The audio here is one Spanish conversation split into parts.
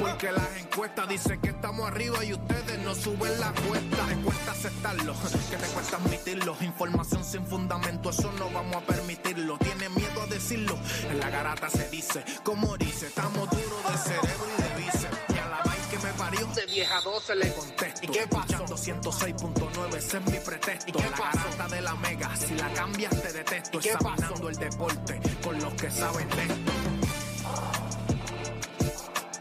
Porque las encuestas dicen que estamos arriba y ustedes no suben la cuesta. Te cuesta aceptarlo, que te cuesta admitirlo. Información sin fundamento, eso no vamos a permitirlo. Tiene miedo a decirlo, en la garata se dice. Como dice, estamos duros de cerebro y de bíceps. Y a la vaina que me parió, de vieja a 12 le contesto. ¿Y qué pasó? 106.9, ese es mi pretexto. ¿Y qué la garata de la mega, si la cambias te detesto. ¿Y qué Examinando el deporte con los que saben de esto.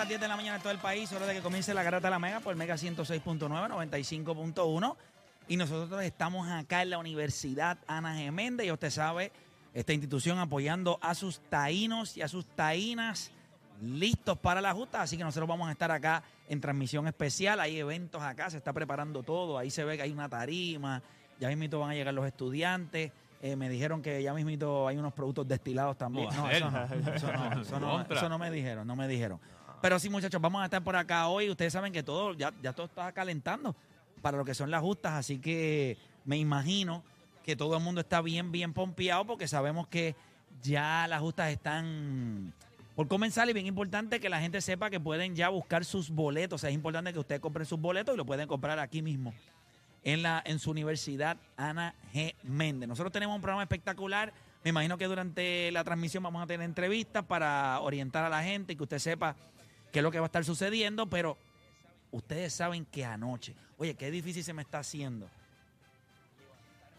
Las 10 de la mañana en todo el país, hora de que comience la garata de la Mega por Mega 106.9, 95.1. Y nosotros estamos acá en la Universidad Ana Geméndez, y usted sabe, esta institución apoyando a sus taínos y a sus taínas listos para la justa. Así que nosotros vamos a estar acá en transmisión especial. Hay eventos acá, se está preparando todo. Ahí se ve que hay una tarima, ya mismito van a llegar los estudiantes. Eh, me dijeron que ya mismito hay unos productos destilados también. No, eso no, eso no, eso no, Contra. eso no me dijeron, no me dijeron. Pero sí, muchachos, vamos a estar por acá hoy. Ustedes saben que todo, ya, ya todo está calentando para lo que son las justas, así que me imagino que todo el mundo está bien, bien pompeado porque sabemos que ya las justas están por comenzar y bien importante que la gente sepa que pueden ya buscar sus boletos. Es importante que ustedes compren sus boletos y lo pueden comprar aquí mismo en, la, en su universidad Ana G. Méndez. Nosotros tenemos un programa espectacular. Me imagino que durante la transmisión vamos a tener entrevistas para orientar a la gente y que usted sepa qué es lo que va a estar sucediendo, pero ustedes saben que anoche, oye, qué difícil se me está haciendo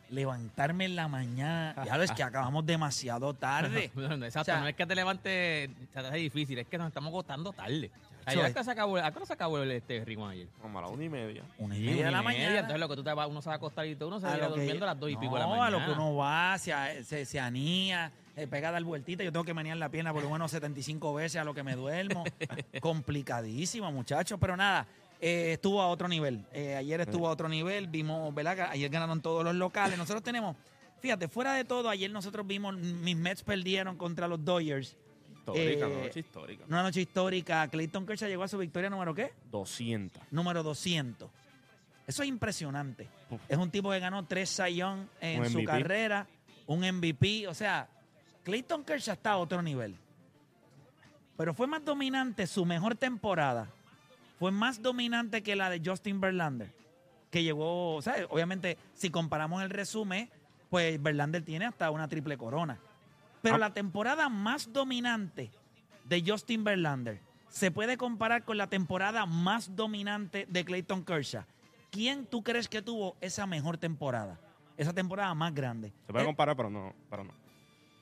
levantarme en la mañana. Ya ves que acabamos demasiado tarde. Exacto, O sea- no es que te levantes, hace difícil, es que nos estamos acostando tarde. Ayer hasta se acabó, ¿a qué hora se acabó el este ritmo ayer? Como a la una y media. Una y media de la mañana. Entonces lo que tú te vas, uno se va a acostar y todo, uno se A va que- durmiendo a las dos y pico de la no, mañana. a lo que uno va, se, a- se, se anía, se pega a dar vueltita. Yo tengo que menear la pierna por lo menos 75 veces a lo que me duermo. Complicadísimo, muchachos. Pero nada, eh, estuvo a otro nivel. Eh, ayer estuvo a otro nivel. Vimos, ¿verdad? Ayer ganaron todos los locales. Nosotros tenemos, fíjate, fuera de todo, ayer nosotros vimos, mis Mets perdieron contra los Dodgers. Histórica, Eh, noche histórica. Una noche histórica. Clayton Kershaw llegó a su victoria número ¿qué? 200. número 200. Eso es impresionante. Uf. Es un tipo que ganó tres Sayón en su carrera, un MVP. O sea, Clayton Kershaw está a otro nivel. Pero fue más dominante su mejor temporada. Fue más dominante que la de Justin Verlander. Que llegó, o sea, obviamente, si comparamos el resumen, pues Verlander tiene hasta una triple corona. Pero Ah. la temporada más dominante de Justin Verlander se puede comparar con la temporada más dominante de Clayton Kershaw. ¿Quién tú crees que tuvo esa mejor temporada? Esa temporada más grande. Se puede Eh, comparar, pero no. Pero no.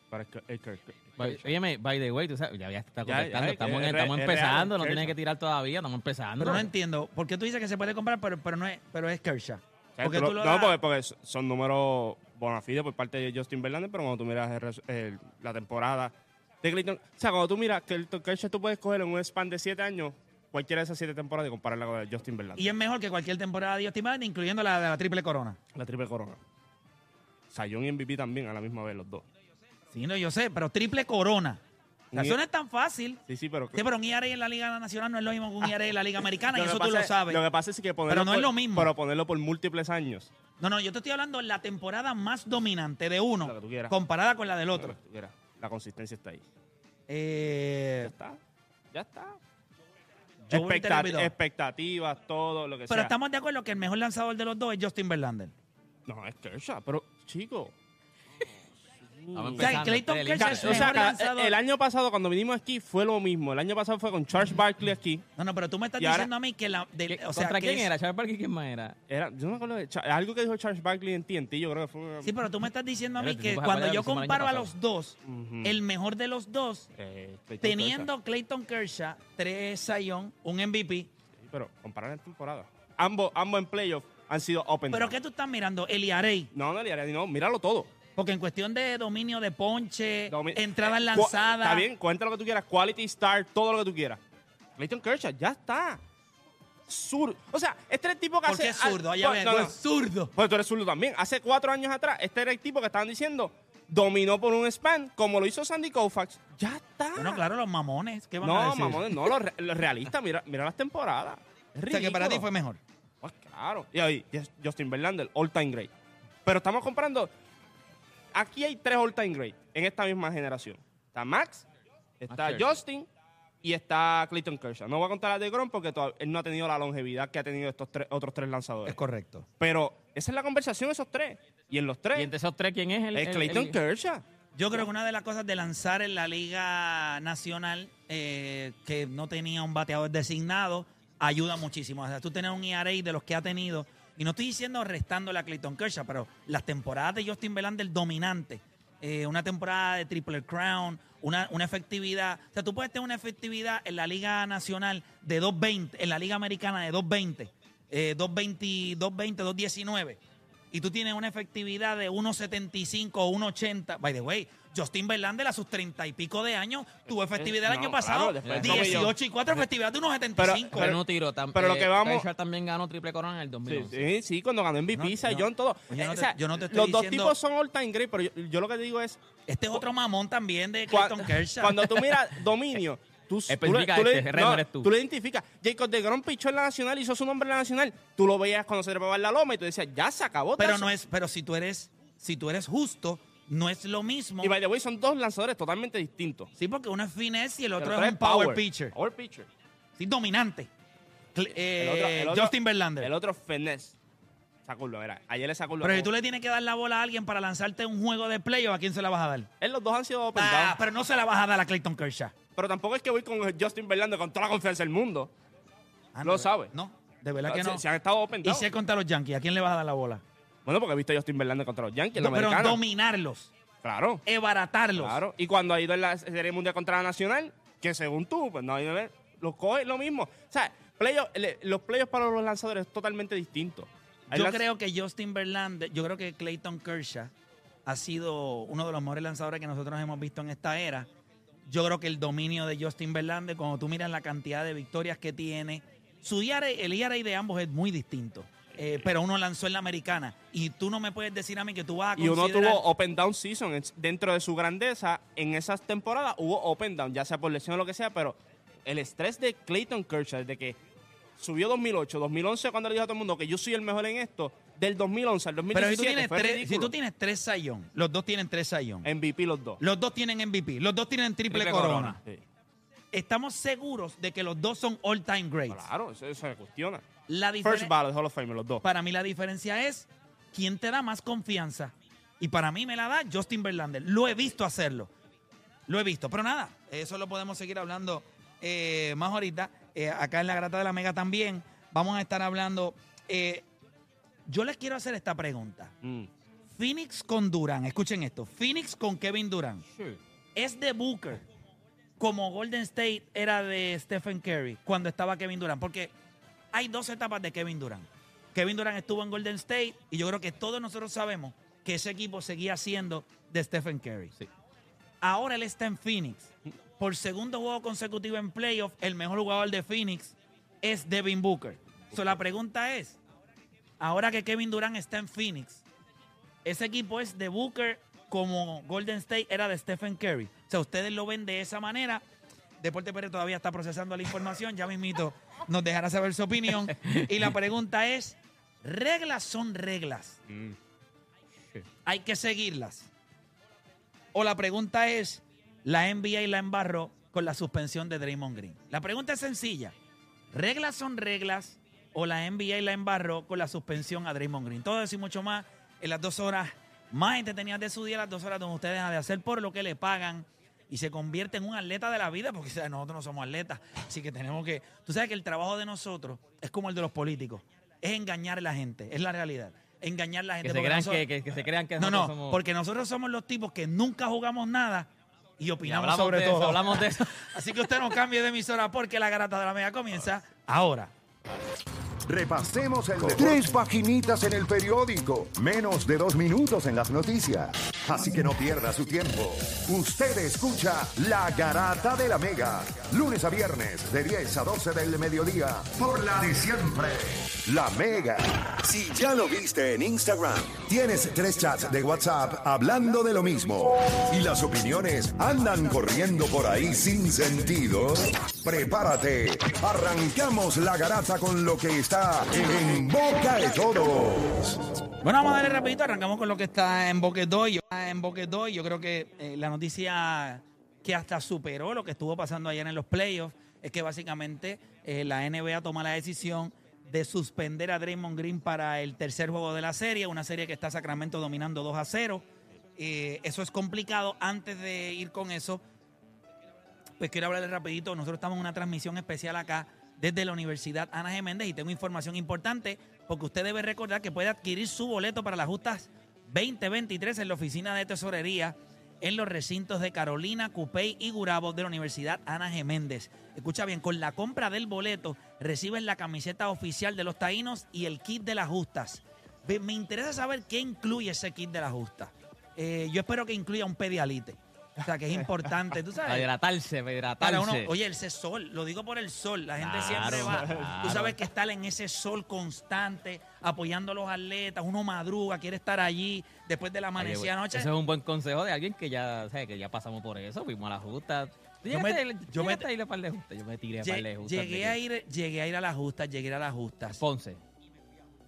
Para el, el, el- By- Óyeme, by the way, tú sabes, ya, ya está contestando, ya, estamos, es es empezando, no Kershaw. tienes que tirar todavía, estamos empezando. pero no entiendo. ¿Por qué tú dices que se puede comparar, pero, pero, no, es, pero es Kershaw? O sea, Porque tú lo- tú lo no, das- porque, porque son números bona fide por parte de Justin Verlander, pero cuando tú miras el res- el- la temporada de Clayton... O sea, cuando tú miras que el Kershaw tú puedes coger en un span de 7 años cualquiera de esas 7 temporadas y compararla con la de Justin Verlander. Y es mejor que cualquier temporada de Justin Verlander, incluyendo la de la triple corona. La triple corona. Sayón y MVP también a la misma vez, los dos. Sí, no, yo sé, pero triple corona. Eso no es tan fácil. Sí, sí, pero... Sí, pero un IRA en la Liga Nacional no es lo mismo que un IRA en la Liga Americana, y eso tú lo es- sabes. Lo que pasa es que ponerlo Pero no es por- lo mismo. Pero ponerlo por múltiples años. No, no, yo te estoy hablando de la temporada más dominante de uno comparada con la del otro. La consistencia está ahí. Ya Eh, está. Ya está. Burrow te Expectat- expectativas, todo lo que pero sea. estamos de acuerdo que el mejor lanzador de los dos es Justin Verlander. No, es Kershaw, pero chico. Vamos O sea, empezando, Clayton este es el Kershaw Ca- es inicio. o sea, mejor ca- lanzador. el año pasado cuando vinimos aquí fue lo mismo. El año pasado fue con Charles Barkley aquí. No, no, pero tú me estás Y ahora- diciendo a mí que la. del- ¿Qué- o sea, ¿Contra que quién es- era? ¿Charles Barkley quién más era? Era, yo no me acuerdo de Cha- algo que dijo Charles Barkley en TNT, yo creo que fue Sí, pero tú me estás diciendo a mí Espérate, que tú vas a cuando yo lo que hicimos el comparo a los dos, Ujú. el mejor de los dos, Eh, Clayton teniendo Clayton Kershaw, tres Sayón, un MVP. Kershaw. Sí, pero comparar en temporada. Ambos, ambos en playoff han sido open. ¿Pero down. qué tú estás mirando? El IRA. No, no, Liara, no, míralo todo. Porque en cuestión de dominio de ponche, Domi- entradas eh, lanzadas. Está bien, cuenta lo que tú quieras. Quality star, todo lo que tú quieras. Clayton Kershaw, ya está. Sur. O sea, este era el tipo que ¿Por hace. qué zurdo? Allá No, ven, no, zurdo. Pues tú eres zurdo también. Hace cuatro años atrás, este era el tipo que estaban diciendo dominó por un span, como lo hizo Sandy Koufax. Ya está. Bueno, claro, los mamones. ¿Qué van a no, decir? mamones, no, los, re- los realistas, mira, mira las temporadas. Es O sea, que para ti ridículo. fue mejor. Pues claro. Y ahí, Just- Justin Verlander, all time great. Pero estamos comparando. Aquí hay tres all time great en esta misma generación. Está Max, está. Justin y está Clayton Kershaw. No voy a contar a de Grom porque él no ha tenido la longevidad que ha tenido estos tres, otros tres lanzadores. Es correcto. Pero esa es la conversación, esos tres. Y en los ¿Y tres entre esos tres quién es el? es el- Clayton el- Kershaw. Yo creo que una de las cosas de lanzar en la Liga Nacional, eh, que no tenía un bateador designado, ayuda muchísimo. O sea, tú tienes un ERA de los que ha tenido, y no estoy diciendo restándole a Clayton Kershaw, pero las temporadas de Justin Verlander dominante, eh, una temporada de Triple Crown, una, una efectividad, o sea, tú puedes tener una efectividad en la Liga Nacional de 2.20, en la Liga Americana de 2.20, eh, 2.20, 2.20, 2.19 y tú tienes una efectividad de 1.75 o 1.80, by the way, Justin Verlander a sus 30 y pico de años tuvo efectividad el no, año claro, pasado, Tommy 18 y 4, efectividad de 1.75. Pero no tiro. tam- pero lo eh, que vamos- Kershaw también ganó triple corona en el Sí, 2011. sí, sí, cuando ganó MVP, No, Cy no. Todo. Yo no Eh, te- o sea, yo no te estoy los dos diciendo- tipos son all time great, pero yo, yo lo que te digo es este es otro mamón también de Clayton Kershaw. Cuando tú miras dominio, tú, tú, le, Especifica tú, le- este, eres tú. tú le identificas. Jacob de Grom pichó en la Nacional, hizo su nombre en la Nacional. Tú lo veías cuando se trepaba en la loma y tú decías, ya se acabó. pero tazo. no es, pero si tú eres, si tú eres justo, no es lo mismo. Y by the way, son dos lanzadores totalmente distintos. Sí, porque uno es finesse y el otro El es un power, pitcher. Power pitcher. Sí, dominante. Eh, El otro- el otro- Justin Verlander. El otro finesse. Sacurlo, era. Ayer le sacó pero si tú le tienes que dar la bola a alguien para lanzarte un juego de playoff, ¿a quién se la vas a dar? Él los dos han sido open Ah, down. pero no se la vas a dar a Clayton Kershaw. Pero tampoco es que voy con Justin Verlander con toda la confianza del mundo. Ah, Lo sabe. No, de verdad que no. Se han estado open Y si es contra los Yankees, ¿a quién le vas a dar la bola? Bueno, porque he visto a Justin Verlander contra los Yankees, No, pero dominarlos, Claro. ebaratarlos. Claro. Y cuando ha ido en la Serie Mundial contra la Nacional, que según tú, pues no hay que ver, lo coge lo mismo. O sea, playoff- los playoffs para los lanzadores es totalmente distinto. Hay Yo creo que Justin Verlander, yo creo que Clayton Kershaw ha sido uno de los mejores lanzadores que nosotros hemos visto en esta era. Yo creo que el dominio de Justin Verlander, cuando tú miras la cantidad de victorias que tiene, su ERA, el ERA de ambos es muy distinto. Eh, pero uno lanzó en la americana. Y tú no me puedes decir a mí que tú vas a Y uno considerar- tuvo open down season en- dentro de su grandeza. En esas temporadas hubo open down, ya sea por lesión o lo que sea, pero el estrés de Clayton Kershaw, desde que subió 2008, 2011, cuando le dijo a todo el mundo que yo soy el mejor en esto, del 2011 al Pero 2017 si tú tienes fue tres, si tú tienes tres sayón, los dos tienen tres sayón. MVP los dos. Los dos tienen MVP, los dos tienen triple, Triple corona. corona. Sí. Estamos seguros de que los dos son all time greats. Claro, eso, eso se cuestiona. La First ballot Hall of Fame, los dos. para mí la diferencia es quién te da más confianza. Y para mí me la da Justin Verlander. Lo he visto hacerlo. Lo he visto. Pero nada, eso lo podemos seguir hablando eh, más ahorita. Eh, acá en la Grata de la Mega también. Vamos a estar hablando. eh, yo les quiero hacer esta pregunta. Mm. Phoenix con Durán. Escuchen esto. Phoenix con Kevin Durán. Es de Booker como Golden State era de Stephen Curry cuando estaba Kevin Durant. Porque hay dos etapas de Kevin Durant. Kevin Durant estuvo en Golden State y yo creo que todos nosotros sabemos que ese equipo seguía siendo de Stephen Curry. Sí. Ahora él está en Phoenix. Por segundo juego consecutivo en playoff, el mejor jugador de Phoenix es Devin Booker. So, la pregunta es, ahora que Kevin Durant está en Phoenix, ese equipo es de Booker como Golden State era de Stephen Curry. O sea, ustedes lo ven de esa manera. Deporte Pérez todavía está procesando la información. Ya mismito nos dejará saber su opinión. Y la pregunta es, ¿reglas son reglas? Mm. ¿Hay que seguirlas? O la pregunta es, la NBA la embarró con la suspensión de Draymond Green. La pregunta es sencilla. ¿Reglas son reglas o la NBA la embarró con la suspensión a Draymond Green? Todo eso y mucho más en las dos horas más entretenidas de su día, las dos horas donde usted deja de hacer por lo que le pagan y se convierte en un atleta de la vida, porque nosotros no somos atletas, así que tenemos que... Tú sabes que el trabajo de nosotros es como el de los políticos, es engañar a la gente, es la realidad. Engañar a la gente. Que se, crean nosotros- que, que- que se crean que no, no, somos... porque nosotros somos los tipos que nunca jugamos nada y Y opinamos hablamos sobre de todo. eso, hablamos de eso. Así que usted no cambie de emisora porque la garata de la mega comienza ahora. Repasemos el deporte. Tres paginitas en el periódico. Menos de dos minutos en las noticias. Así que no pierda su tiempo. Usted escucha La Garata de la Mega. Lunes a viernes de 10 a 12 del mediodía. Por la de siempre. La Mega. Si ya lo viste en Instagram, tienes tres chats de WhatsApp hablando de lo mismo. Y las opiniones andan corriendo por ahí sin sentido. Prepárate. Arrancamos la garata con lo que está en boca de todos. Bueno, vamos a darle rapidito, arrancamos con lo que está en Boquedoy. En Boquedoy, yo creo que eh, la noticia que hasta superó lo que estuvo pasando ayer en los playoffs es que básicamente eh, la NBA toma la decisión de suspender a Draymond Green para el tercer juego de la serie, una serie que está Sacramento dominando 2 a 0. Eh, eso es complicado. Antes de ir con eso, pues quiero hablarles rapidito. Nosotros estamos en una transmisión especial acá desde la Universidad Ana G. Méndez y tengo información importante porque usted debe recordar que puede adquirir su boleto para las justas 2023 en la oficina de tesorería en los recintos de Carolina, Cupey y Gurabo de la Universidad Ana G. Méndez. Escucha bien, con la compra del boleto reciben la camiseta oficial de los taínos y el kit de las justas. Me interesa saber qué incluye ese kit de las justas. Eh, yo espero que incluya un pedialite. O sea, que es importante. ¿Tú sabes? Para hidratarse, para hidratarse. Para uno, oye, ese sol, lo digo por el sol, la gente Claro, siempre va, claro. tú sabes que estar en ese sol constante, apoyando a los atletas, uno madruga, quiere estar allí después de la amanecida güey, anoche. Eso es un buen consejo de alguien que ya, ¿sabes? que ya pasamos por eso, fuimos a la justa. ¿Tú Yo me- yo me- a ir a par de justas? Yo me tiré a par de justas. llegué, a ir, llegué a ir a las justas, llegué a las justas Ponce.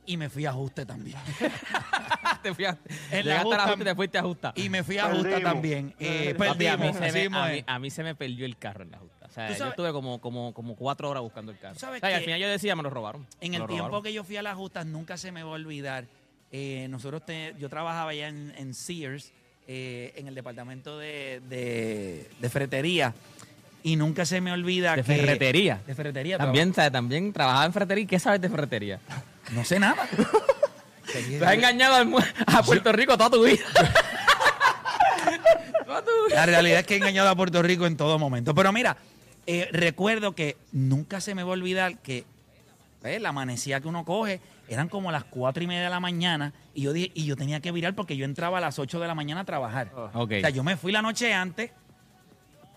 y me fui a ajuste también. te fui a, En la llegaste a la justa- justa y te fuiste a justa. y me fui a justa también. Eh, Papi, a, mí perdimos, se me, mismo a, es. mí, a mí se me perdió el carro en la justa. O sea, yo estuve como, como, como cuatro horas buscando el carro. O sea, y al final yo decía, me lo robaron. En el tiempo robaron. que yo fui a las justas, nunca se me va a olvidar. eh, nosotros te- yo trabajaba allá en, en Sears, eh, en el departamento de, de, de ferretería, y nunca se me olvida De que. ferretería. De ferretería. También, ¿sabes? También trabajaba en ferretería. ¿Qué sabes de ferretería? No sé nada. Te has engañado a Puerto Rico toda tu vida. La realidad es que he engañado a Puerto Rico en todo momento. Pero mira, eh, recuerdo que nunca se me va a olvidar que eh, la amanecía que uno coge eran como las cuatro y media de la mañana y yo, dije- y yo tenía que virar porque yo entraba a las 8 de la mañana a trabajar. Ok. O sea, yo me fui la noche antes,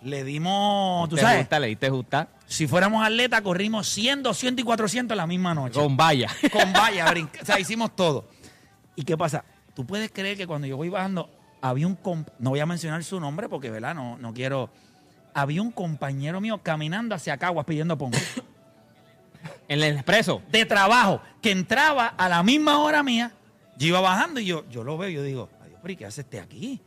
le dimos, tú Te sabes, gusta, le diste justa. Si fuéramos atletas, corrimos 100, 200 y 400 la misma noche. Con valla. Con valla, brinca- o sea, hicimos todo. ¿Y qué pasa? Tú puedes creer que cuando yo voy bajando, había un, no voy a mencionar su nombre porque, ¿verdad? No, no quiero. Había un compañero mío caminando hacia Caguas pidiendo pon. En el expreso. De trabajo, que entraba a la misma hora mía, yo iba bajando y yo, yo lo veo y yo digo, adiós, pero ¿y qué hace este aquí?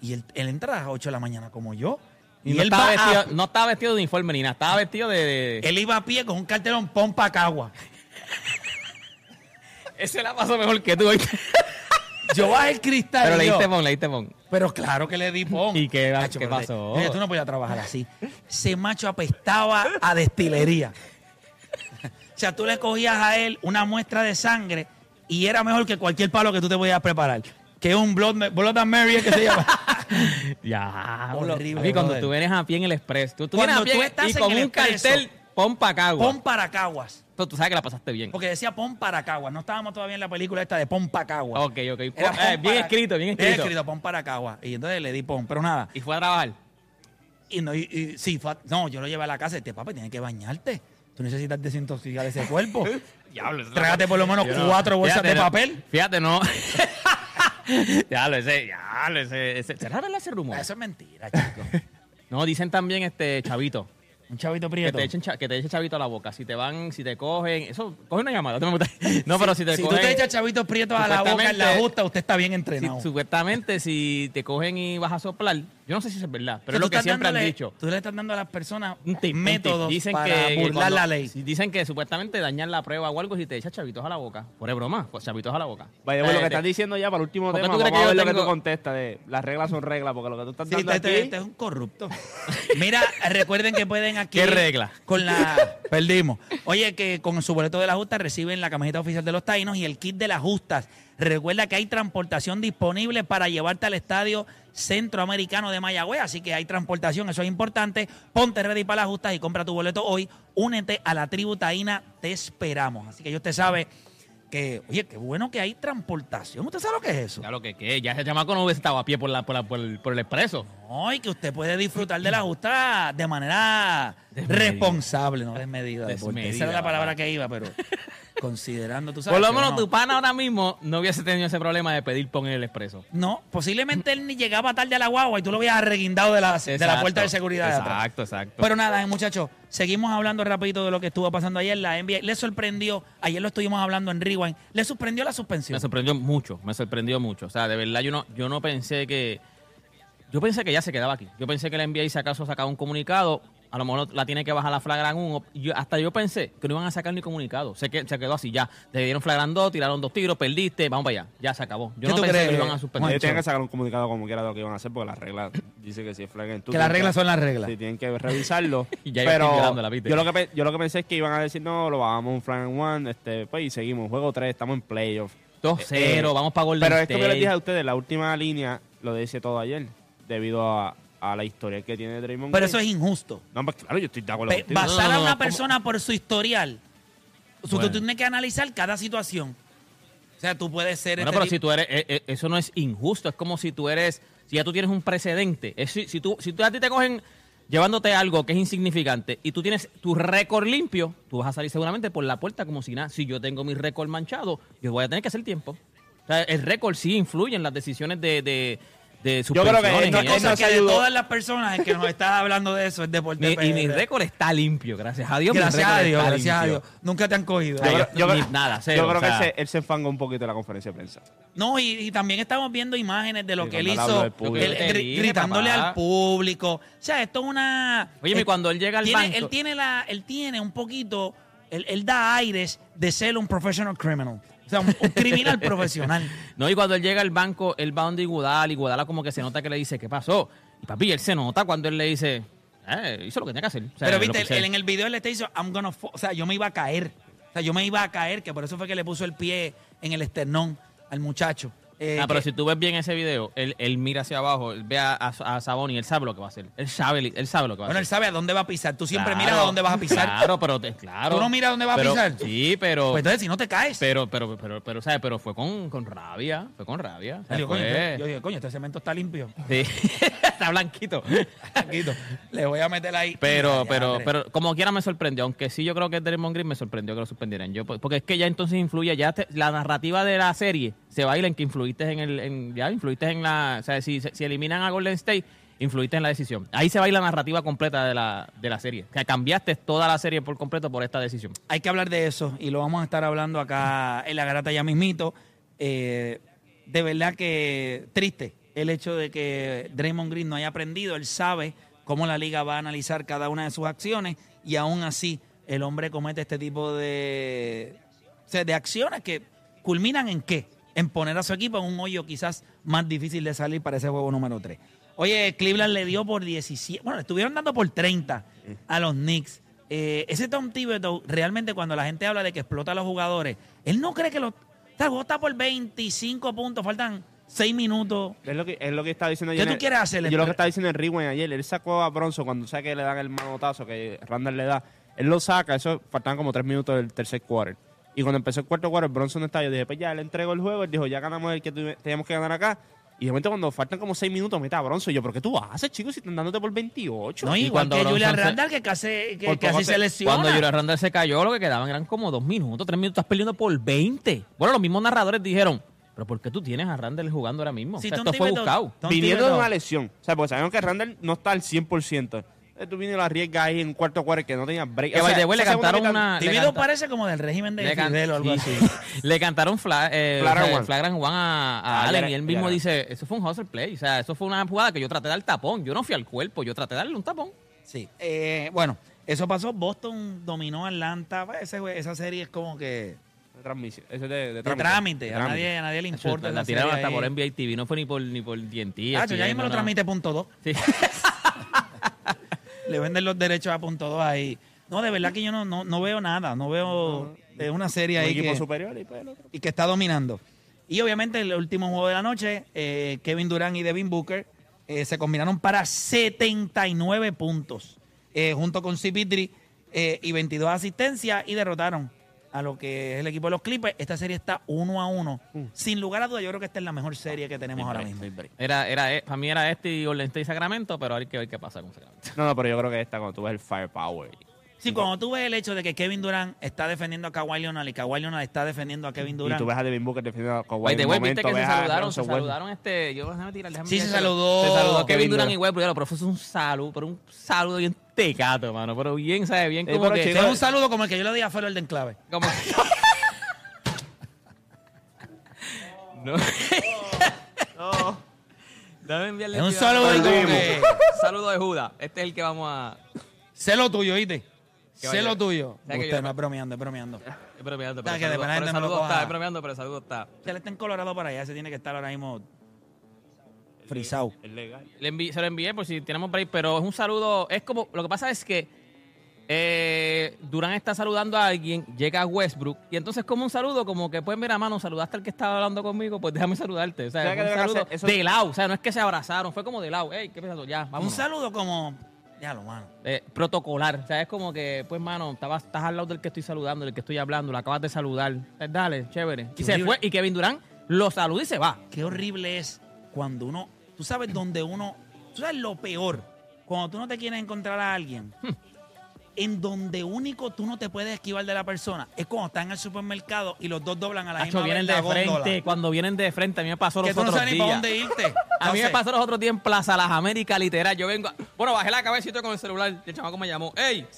Y él, él entra a las 8 de la mañana como yo. Y, Y, no, él, estaba va a- vestido, no estaba vestido de uniforme ni nada. Estaba vestido de... él iba a pie con un cartelón, pon pa' Cagua. Ese la pasó mejor que tú. Yo bajé el cristal. Pero le diste pon, le diste pon. Pero claro que le di pon. ¿Y qué- Tacho, qué pasó? Tú no podías trabajar así. Ese macho apestaba a destilería. o sea, tú le cogías a él una muestra de sangre y era mejor que cualquier palo que tú te podías preparar. Que es un Blood, blood and Mary que se llama. Ya. Horrible, Y cuando tú vienes a pie en el expreso. Tú, tú vienes a pie tú estás y en con el un expreso, cartel, pon pa' cagua. pon para Caguas. Pero tú sabes que la pasaste bien. Porque decía pon para Caguas. No estábamos todavía en la película esta de pon para Caguas. Ok, ok. Era Pon- pon eh, bien para- escrito, bien Bien escrito. escrito, pon para Caguas. Y entonces le di pon. Pero nada. Y fue a trabajar. Y no, y, y- sí, fue a- no, yo lo llevé a la casa y te papá, tienes que bañarte. Tú necesitas desintoxicar ese cuerpo. Diablo, Trágate por lo menos no- cuatro bolsas fíjate, de no- papel. Fíjate, no. Diablo, ese, diablo, ese, ese. ¿Será verdad ese rumor? Eso es mentira, chico. No, dicen también este chavito. Un chavito Que prieto. te, echen cha- que te echen chavito a la boca. Si te van, si te cogen, eso, coge una llamada. No, no, pero si te si cogen. tú te echas chavitos prietos a la boca en la justa, usted está bien si- entrenado. supuestamente, si te cogen y vas a soplar, yo no sé si eso es verdad, O sea, pero es lo que siempre han dicho. Tú le estás dando a las personas Un tip, un métodos tip. Dicen para que, que burlar cuando- la ley. si Dicen que supuestamente dañan la prueba o algo si te echas chavitos a la boca. Por broma, pues chavitos a la boca. Vaya, Eh, lo que te- estás diciendo ya para el último ¿Por qué tema, tú crees vamos a que ver yo lo que tú contestas de las reglas son reglas, porque lo que tú estás Sí, dando este, aquí... este es un corrupto. Mira, recuerden que pueden aquí. ¿Qué regla? Con la. Perdimos. Oye, que con su boleto de la justa reciben la camiseta oficial de los Taínos y el kit de las justas. Recuerda que hay transportación disponible para llevarte al estadio centroamericano de Mayagüez. Así que hay transportación, eso es importante. Ponte ready para las justas y compra tu boleto hoy. Únete a la tribu taína. Te esperamos. Así que ya usted sabe que, oye, qué bueno que hay transportación. ¿Usted sabe lo que es eso? Ya lo que, que ya ese chamaco no hubiese estado a pie por, la, por, la- por el, por el expreso. No, y que usted puede disfrutar de la justa de manera Desmedida. responsable, no desmedida. Desmedida, Esa era la palabra que iba, pero considerando, tú sabes. Por lo menos no. tu pana ahora mismo no hubiese tenido ese problema de pedir pon en el expreso. No, posiblemente él ni llegaba tarde a la guagua y tú lo habías arreguindado de la, de la puerta de seguridad de. Exacto, exacto. Pero nada, eh, muchachos, seguimos hablando rapidito de lo que estuvo pasando ayer. La NBA le sorprendió, ayer lo estuvimos hablando en Rewind, le sorprendió la suspensión. Me sorprendió mucho, me sorprendió mucho. O sea, de verdad yo no, yo no pensé que... Yo pensé que ya se quedaba aquí. Yo pensé que la NBA si acaso sacaba un comunicado, a lo mejor la tiene que bajar la flagran 1. Yo, hasta yo pensé que no iban a sacar ni comunicado. Se, que, se quedó así, ya. Te dieron flagran 2, tiraron dos tiros, perdiste, vamos para allá. Ya se acabó. Yo ¿Qué no tú pensé crees, que lo iban a suspender. Tienen que sacar un comunicado como quiera de lo que iban a hacer, porque las reglas dice que si es flag en two, que las reglas son las reglas. Sí, tienen que revisarlo. Y ya pero ¿la yo lo, que, yo lo que pensé es que iban a decir, no, lo bajamos un flag and one, este, pues, y seguimos. Juego 3, estamos en playoff. 2-0, Eh, vamos para Golden Pero es yo les dije a ustedes, la última línea lo decía todo ayer, debido a, a la historia que tiene Draymond Pero Green. eso es injusto. No, pues claro, yo estoy de acuerdo Pe- contigo. basar No, no, a no, una ¿cómo? persona por su historial. O sea, Bueno. Tú tienes que analizar cada situación. O sea, tú puedes ser. Bueno, este pero tipo- si tú eres, eh, eh, eso no es injusto, es como si tú eres, si ya tú tienes un precedente, es si, si tú, si tú a ti te cogen llevándote algo que es insignificante y tú tienes tu récord limpio, tú vas a salir seguramente por la puerta como si nada. Si yo tengo mi récord manchado, yo voy a tener que hacer tiempo. O sea, el récord sí influye en las decisiones de, de, de Yo creo que cosa que de todas las personas en que nos está hablando de eso es deporte. Mi- y mi récord está limpio, gracias a Dios. mi Gracias a Dios, gracias a Dios. Nunca te han cogido. Yo, yo- creo- ni nada, cero, yo creo o sea. que él se, él se enfanga un poquito de la conferencia de prensa. No, y, y también estamos viendo imágenes de lo Sí, que él hizo, público. él- gritándole papá. al público. O sea, esto es una. Oye, mi, eh, cuando él llega al tiene- banco- Él tiene, la, él tiene un poquito. Él, él da aires de ser un professional criminal. O sea, un, un criminal profesional. No, y cuando él llega al banco, él va donde Iguodala, y Iguodala como que se nota que le dice, ¿qué pasó? Y papi, él se nota cuando él le dice, eh, hizo lo que tenía que hacer. O sea, Pero viste, él en el video él le está diciendo, I'm gonna fall". O sea, yo me iba a caer. O sea, yo me iba a caer, que por eso fue que le puso el pie en el esternón al muchacho. Eh, Ah, pero que- si tú ves bien ese video, él, él mira hacia abajo, él ve a, a, a Saboni, él sabe lo que va a hacer. Él sabe, él sabe lo que va Bueno, a él hacer. sabe a dónde va a pisar. Tú siempre Claro, miras a dónde vas a pisar. Claro, pero te- claro. ¿Tú no miras dónde va a pisar? Sí, pero, Pues entonces, si no te caes. pero, pero, pero, pero, ¿sabes? Pero fue con, con rabia, fue con rabia. O sea, yo, coño, yo digo, coño, este cemento está limpio. Sí. está blanquito. Taquito. Le voy a meter ahí. Pero, pero, pero como quiera me sorprendió, aunque sí yo creo que Draymond Green me sorprendió que lo suspendieran. Yo, porque es que ya entonces influye, ya te- la narrativa de la serie se baila en que influiste en el, ya influiste en la, o sea, si, eliminan a Golden State, influiste en la decisión. Ahí se baila la narrativa completa de la, de la serie. O sea, cambiaste toda la serie por completo por esta decisión. Hay que hablar de eso y lo vamos a estar hablando acá en la garata ya mismito. Eh, de verdad que triste el hecho de que Draymond Green no haya aprendido. Él sabe cómo la liga va a analizar cada una de sus acciones y aún así el hombre comete este tipo de, o sea, de acciones que culminan en qué? En poner a su equipo en un hoyo quizás más difícil de salir para ese juego número 3. Oye, Cleveland le dio por 17, bueno, le estuvieron dando por 30 a los Knicks. Eh, ese Tom Thibodeau, realmente cuando la gente habla de que explota a los jugadores, él no cree que los... O sea, el juego está por 25 puntos, faltan 6 minutos. Es lo que, es lo que estaba diciendo ¿Qué ayer. tú quieres hacer? Yo lo que estaba diciendo en Rewind ayer, él sacó a Bronson cuando sabe que le dan el manotazo que Randall le da. Él lo saca, eso faltaban como tres minutos del tercer quarter. Y cuando empezó el cuarto quarter, Bronson no estaba. Yo dije, pues ya, le entregó el juego. Él dijo, ya ganamos el que teníamos que ganar acá. Y de momento, cuando faltan como seis minutos, mete a Bronson. Y yo, ¿pero qué tú haces, chicos, si están dándote por 28? No, Y igual cuando que Julian Randall, que casi, que, así se- se lesiona. Cuando Julian Randall se cayó, lo que quedaban eran como dos minutos, tres minutos, estás perdiendo por 20. Bueno, los mismos narradores dijeron, pero ¿por qué tú tienes a Randall jugando ahora mismo? Sí, O sea, Tom esto fue buscado. Viniendo de una lesión. O sea, porque sabemos que Randall no está al 100%. Eh, Tú vienes y la arriesgas ahí en un cuarto cuarto que no tenía break. Que, by the way, le cantaron una... le Divido canta- parece como del régimen de Fidel o algo sí, así. sí. Le cantaron fla, eh, Flagrant o sea, one. flagrant one a, a Ah, Allen y él mismo era. dice, eso fue un hustle play. O sea, eso fue una jugada que yo traté de dar tapón. Yo no fui al cuerpo, yo traté de darle un tapón. Sí. Eh, bueno, eso pasó. Boston dominó Atlanta. Pues, ese esa serie es como que De transmisión. Eso es de, de de trámite. trámite. De A nadie, a nadie le importa. la esa tiraron hasta por. NBA TV, no fue ni por, ni por TNT. Ah, ya mismo lo transmite punto dos. Sí. Le venden los derechos a punto dos ahí. No, de verdad que yo no, no, no veo nada. No veo eh, una serie ahí que, superior y pues el otro. y que está dominando. Y obviamente el último juego de la noche, eh, Kevin Durant y Devin Booker eh, se combinaron para 79 puntos, eh, junto con CP3 eh, y 22 asistencias y derrotaron a lo que es el equipo de los Clippers. Esta serie está uno a uno. Sin lugar a duda, yo creo que esta es la mejor serie que tenemos ahora mismo. Era, era, eh, para mí era este y Golden State y Sacramento, pero hay que ver qué pasa con Sacramento. No, no, pero yo creo que esta, cuando tú ves el firepower. Sí, cuando tú ves el hecho de que Kevin Durant está defendiendo a Kawhi Leonard y Kawhi Leonard está defendiendo a Kevin Y Durant. tú ves a Devin Booker defendiendo a Kawhi un way, viste momento, que se saludaron, se saludaron este, yo déjame tirar, déjame Sí, tirar se saludó Se saludó Kevin Kevin Durant y Westbrook, pero fue un saludo, pero un saludo bien tecato, mano, pero bien, ¿sabes? Bien Eh, como que... Es un saludo como el que yo le di a Felo el de Enclave. Como no. Dame enviarle Es un saludo como que- Saludo de Judas. Este es el que vamos a... Sé lo tuyo, ¿oíste? Sé lo tuyo. ¿Sabes que Usted yo- no es bromeando, es bromeando. Es bromeando, pero el que de saludo, verdad pero gente lo saludo coja. está, es bromeando, pero el saludo está. Se le está en Colorado para allá, se tiene que estar ahora mismo frisado. Es legal. Le envi- se lo envié por si tenemos break, pero es un saludo. Es como. Lo que pasa es que eh, Durán está saludando a alguien, llega a Westbrook, y entonces, como un saludo, como que pues, mira, mano, saludaste al que estaba hablando conmigo, pues déjame saludarte. O sea, ¿Sabes fue qué un debe saludo hacer? Eso- de lado. O sea, no es que se abrazaron, fue como de lado. Ey, ¿qué pasó? Ya, vamos. Un saludo como. Ya lo mano. Eh, protocolar. O sea, es como que, pues, mano, estabas, estás al lado del que estoy saludando, del que estoy hablando, lo acabas de saludar. Eh, dale, chévere. Y se fue, y Kevin Durán lo saluda y se va. Qué horrible es cuando uno. Tú sabes dónde uno. Tú sabes lo peor. Cuando tú no te quieres encontrar a alguien. En donde único tú no te puedes esquivar de la persona es cuando están en el supermercado y los dos doblan a la Hacho, misma vienen vez de la góndola. frente. Cuando vienen de frente, a mí me pasó Que los tú no otros sabes ni para días. dónde irte. A mí me pasó los otros días en Plaza Las Américas, literal. Yo vengo. a- Bueno, bajé la cabecita con el celular. Y el chamaco me llamó. ¡Ey!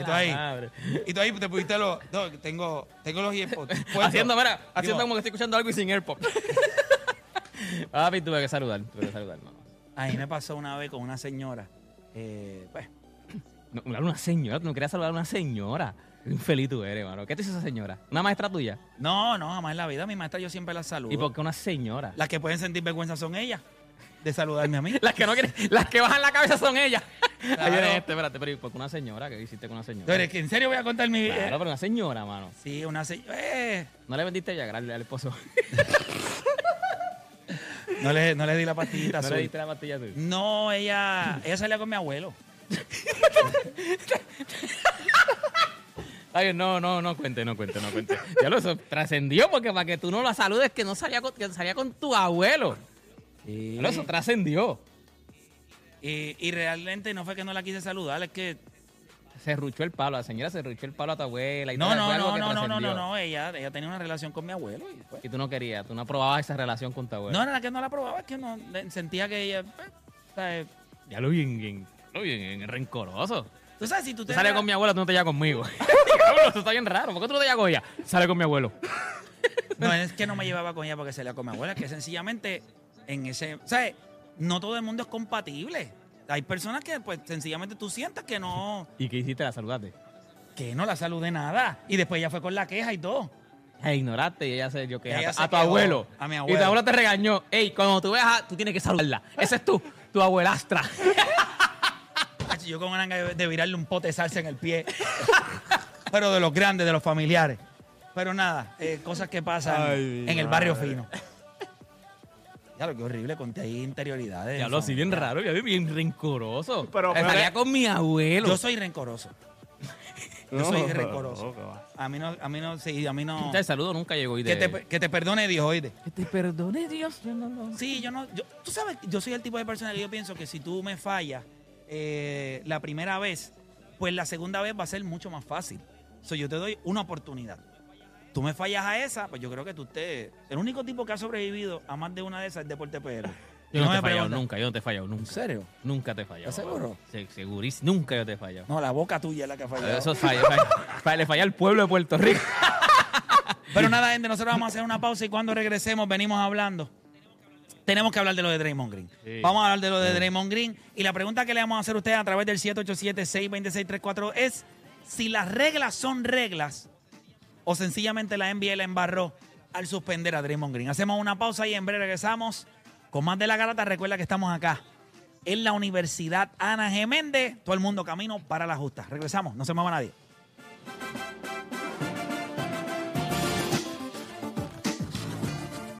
Y tú ahí. Madre. Y tú ahí te pusiste los. No, tengo, tengo los earpods. puestos. Haciendo, mira, haciendo como que estoy escuchando algo y sin AirPod. Papi, tuve que saludar. Tuve que saludar, no. A mí me pasó una vez con una señora. Eh, pues, No, una señora, no querías saludar a una señora. Infeliz tú eres, mano. ¿Qué te hizo esa señora? ¿Una maestra tuya? no, no, jamás en la vida. Mi maestra yo siempre la saludo. ¿Y por qué una señora? Las que pueden sentir vergüenza son ellas. De saludarme a mí. Las que no quieren, las que bajan la cabeza son ellas. Ahí Claro. viene este, espérate, pero ¿y por qué una señora? ¿Qué hiciste con una señora? Entonces, que en serio voy a contar mi. Claro, eh, pero una señora, mano. sí, una señora. Eh, No le vendiste ya al, al esposo. no, le, no le di la pastillita no azul. le diste la pastilla tú. No, ella, ella salía con mi abuelo. No, no, no cuente, no cuente, no cuente. Ya lo trascendió porque para que tú no la saludes que no salía con, que salía con tu abuelo. Sí. Ya lo eso trascendió. Y, y realmente no fue que no la quise saludar, es que. Se ruchó el palo, la señora se ruchó el palo a tu abuela y No, no, no, no, no, no, no, no. Ella, ella tenía una relación con mi abuelo. Y, pues, Y tú no querías, tú no aprobabas esa relación con tu abuelo. no, no, que no la probaba, es que no sentía que ella. pues. Ya lo bien, bien, lo bien, rencoroso. Tú sabes, si tú Tú te. sales con mi abuela, tú no te llevas conmigo. Diablo, eso está bien raro. ¿Por qué tú no te llevas con ella? Sale con mi abuelo. No, es que no me llevaba con ella porque salía con mi abuela, que sencillamente en ese. ¿Sabes? No todo el mundo es compatible. Hay personas que, pues, sencillamente tú sientas que no. ¿Y qué hiciste? La saludaste. Que no la saludé nada. Y después ella fue con la queja y todo. La ignoraste y ella se dio que a, tu abuelo. a mi Y tu abuelo. abuelo te regañó. Ey, cuando tú veas, a- tú tienes que saludarla. Esa es tu, tu abuelastra. Yo con ganas de de virarle un pote de salsa en el pie. Pero de los grandes, de los familiares. Pero nada, eh, cosas que pasan Ay, en el madre. barrio fino. Ya lo que horrible, conté ahí interioridades. Diablo, así bien raro, ya bien rencoroso. Pero- Eh, salía con mi abuelo. Yo soy rencoroso. Yo No, soy no, rencoroso. no. A mí no, a mí no, sí, a mí no. El saludo nunca llegó. Que de- te, que te perdone Dios, oíste. Que te perdone Dios. yo no lo- Sí, yo no. Yo, tú sabes, yo soy el tipo de persona que yo pienso que si tú me fallas eh, la primera vez, pues la segunda vez va a ser mucho más fácil. So, yo te doy una oportunidad. Tú me fallas a esa, pues yo creo que tú te. El único tipo que ha sobrevivido a más de una de esas es Deporte PR. Yo Y no, te me he fallado nunca, yo no te he fallado ¿En nunca. serio? Nunca te he fallado. ¿Estás seguro? Sí, segurísimo. Nunca yo te he fallado. No, la boca tuya es la que ha fallado. Eso es fallo. fallo. Le falla al pueblo de Puerto Rico. Pero nada, gente, nosotros vamos a hacer una pausa y cuando regresemos venimos hablando. Tenemos que hablar de lo de Draymond Green. Sí. Vamos a hablar de lo de Draymond Green. Y la pregunta que le vamos a hacer a ustedes a través del 787-626-34 es si las reglas son reglas o sencillamente la NBA la embarró al suspender a Draymond Green. Hacemos una pausa y en breve regresamos con más de la garata. Recuerda que estamos acá en la Universidad Ana Geméndez. Todo el mundo camino para la justa. Regresamos, no se mueva nadie.